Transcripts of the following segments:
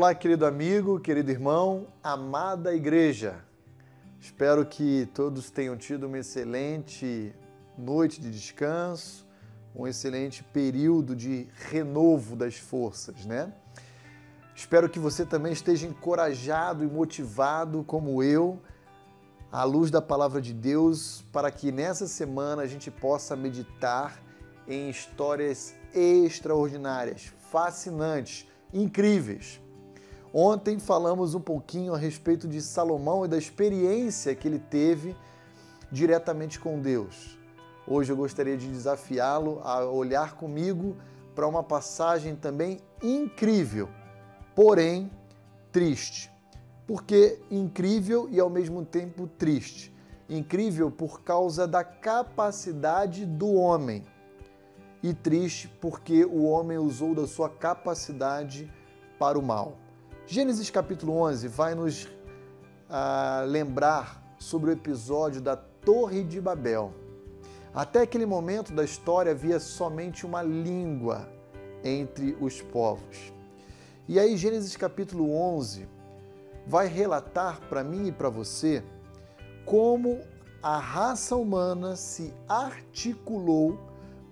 Olá, querido amigo, querido irmão, amada igreja. Espero que todos tenham tido uma excelente noite de descanso, um excelente período de renovo das forças, né? Espero que você também esteja encorajado e motivado, como eu, à luz da palavra de Deus, para que nessa semana a gente possa meditar em histórias extraordinárias, fascinantes, incríveis. Ontem falamos um pouquinho a respeito de Salomão e da experiência que ele teve diretamente com Deus. Hoje eu gostaria de desafiá-lo a olhar comigo para uma passagem também incrível, porém triste. Por que incrível e ao mesmo tempo triste? Incrível por causa da capacidade do homem e triste porque o homem usou da sua capacidade para o mal. Gênesis capítulo 11 vai nos ah, lembrar sobre o episódio da Torre de Babel. Até aquele momento da história havia somente uma língua entre os povos. E aí, Gênesis capítulo 11 vai relatar para mim e para você como a raça humana se articulou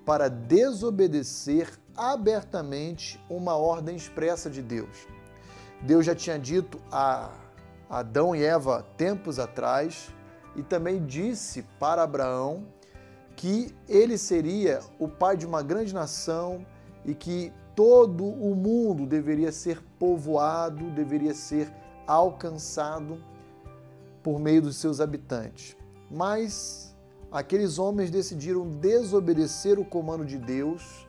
para desobedecer abertamente uma ordem expressa de Deus. Deus já tinha dito a Adão e Eva tempos atrás e também disse para Abraão que ele seria o pai de uma grande nação e que todo o mundo deveria ser povoado, deveria ser alcançado por meio dos seus habitantes. Mas aqueles homens decidiram desobedecer o comando de Deus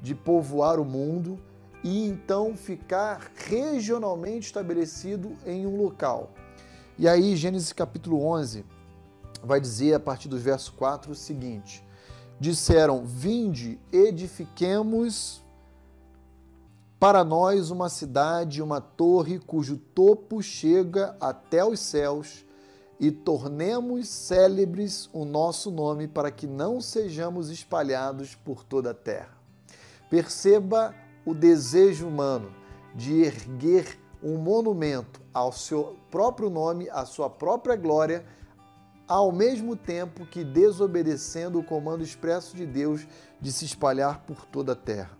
de povoar o mundo e então ficar regionalmente estabelecido em um local. E aí, Gênesis capítulo 11 vai dizer a partir do verso 4 o seguinte: Disseram: Vinde, edifiquemos para nós uma cidade, uma torre cujo topo chega até os céus, e tornemos célebres o nosso nome para que não sejamos espalhados por toda a terra. Perceba o desejo humano de erguer um monumento ao seu próprio nome, à sua própria glória, ao mesmo tempo que desobedecendo o comando expresso de Deus de se espalhar por toda a terra.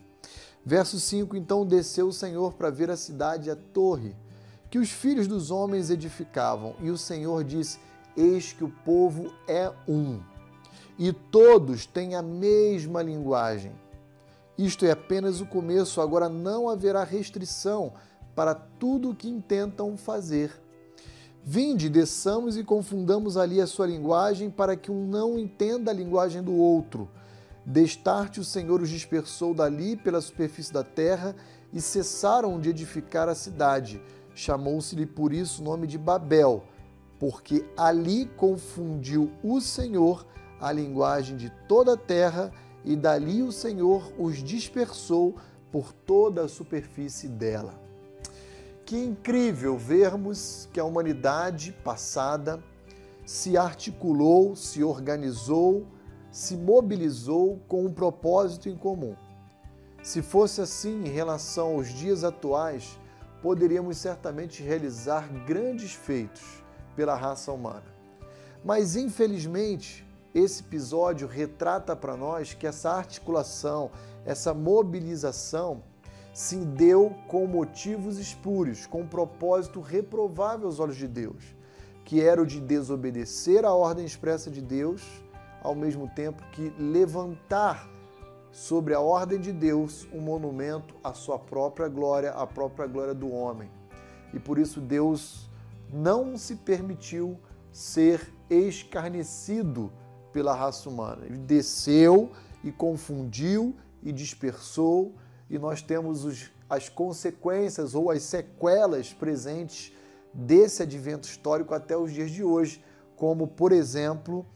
Verso 5: Então desceu o Senhor para ver a cidade a torre que os filhos dos homens edificavam, e o Senhor disse: Eis que o povo é um, e todos têm a mesma linguagem. Isto é apenas o começo, agora não haverá restrição para tudo o que intentam fazer. Vinde, desçamos e confundamos ali a sua linguagem, para que um não entenda a linguagem do outro. Destarte o Senhor os dispersou dali pela superfície da terra e cessaram de edificar a cidade. Chamou-se-lhe por isso o nome de Babel, porque ali confundiu o Senhor a linguagem de toda a terra e dali o Senhor os dispersou por toda a superfície dela. Que incrível vermos que a humanidade passada se articulou, se organizou, se mobilizou com um propósito em comum. Se fosse assim em relação aos dias atuais, poderíamos certamente realizar grandes feitos pela raça humana. Mas, infelizmente, esse episódio retrata para nós que essa articulação, essa mobilização se deu com motivos espúrios, com um propósito reprovável aos olhos de Deus, que era o de desobedecer à ordem expressa de Deus, ao mesmo tempo que levantar sobre a ordem de Deus um monumento à sua própria glória, à própria glória do homem. E por isso Deus não se permitiu ser escarnecido pela raça humana. Ele desceu e confundiu e dispersou, e nós temos os, as consequências ou as sequelas presentes desse advento histórico até os dias de hoje, como, por exemplo,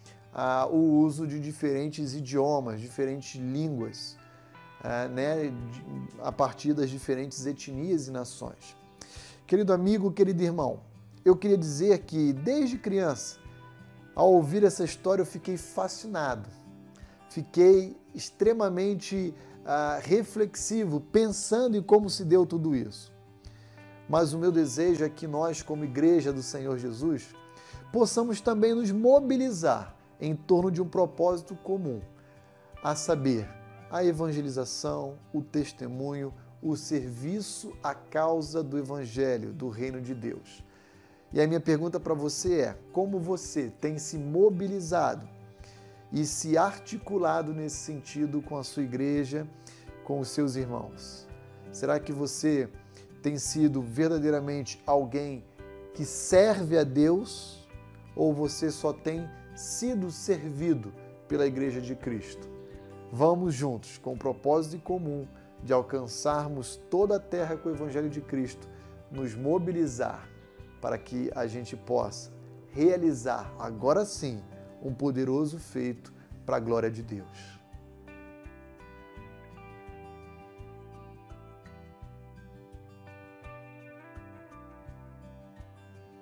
o uso de diferentes idiomas, diferentes línguas, ah, né, a partir das diferentes etnias e nações. Querido amigo, querido irmão, eu queria dizer que desde criança ao ouvir essa história, eu fiquei fascinado, fiquei extremamente uh, reflexivo, pensando em como se deu tudo isso. mas o meu desejo é que nós, como igreja do Senhor Jesus, possamos também nos mobilizar em torno de um propósito comum, a saber, a evangelização, o testemunho, o serviço à causa do Evangelho, do Reino de Deus. E a minha pergunta para você é: como você tem se mobilizado e se articulado nesse sentido com a sua igreja, com os seus irmãos? Será que você tem sido verdadeiramente alguém que serve a Deus ou você só tem sido servido pela Igreja de Cristo? Vamos juntos, com o propósito comum de alcançarmos toda a terra com o Evangelho de Cristo, nos mobilizar para que a gente possa realizar, agora sim, um poderoso feito para a glória de Deus.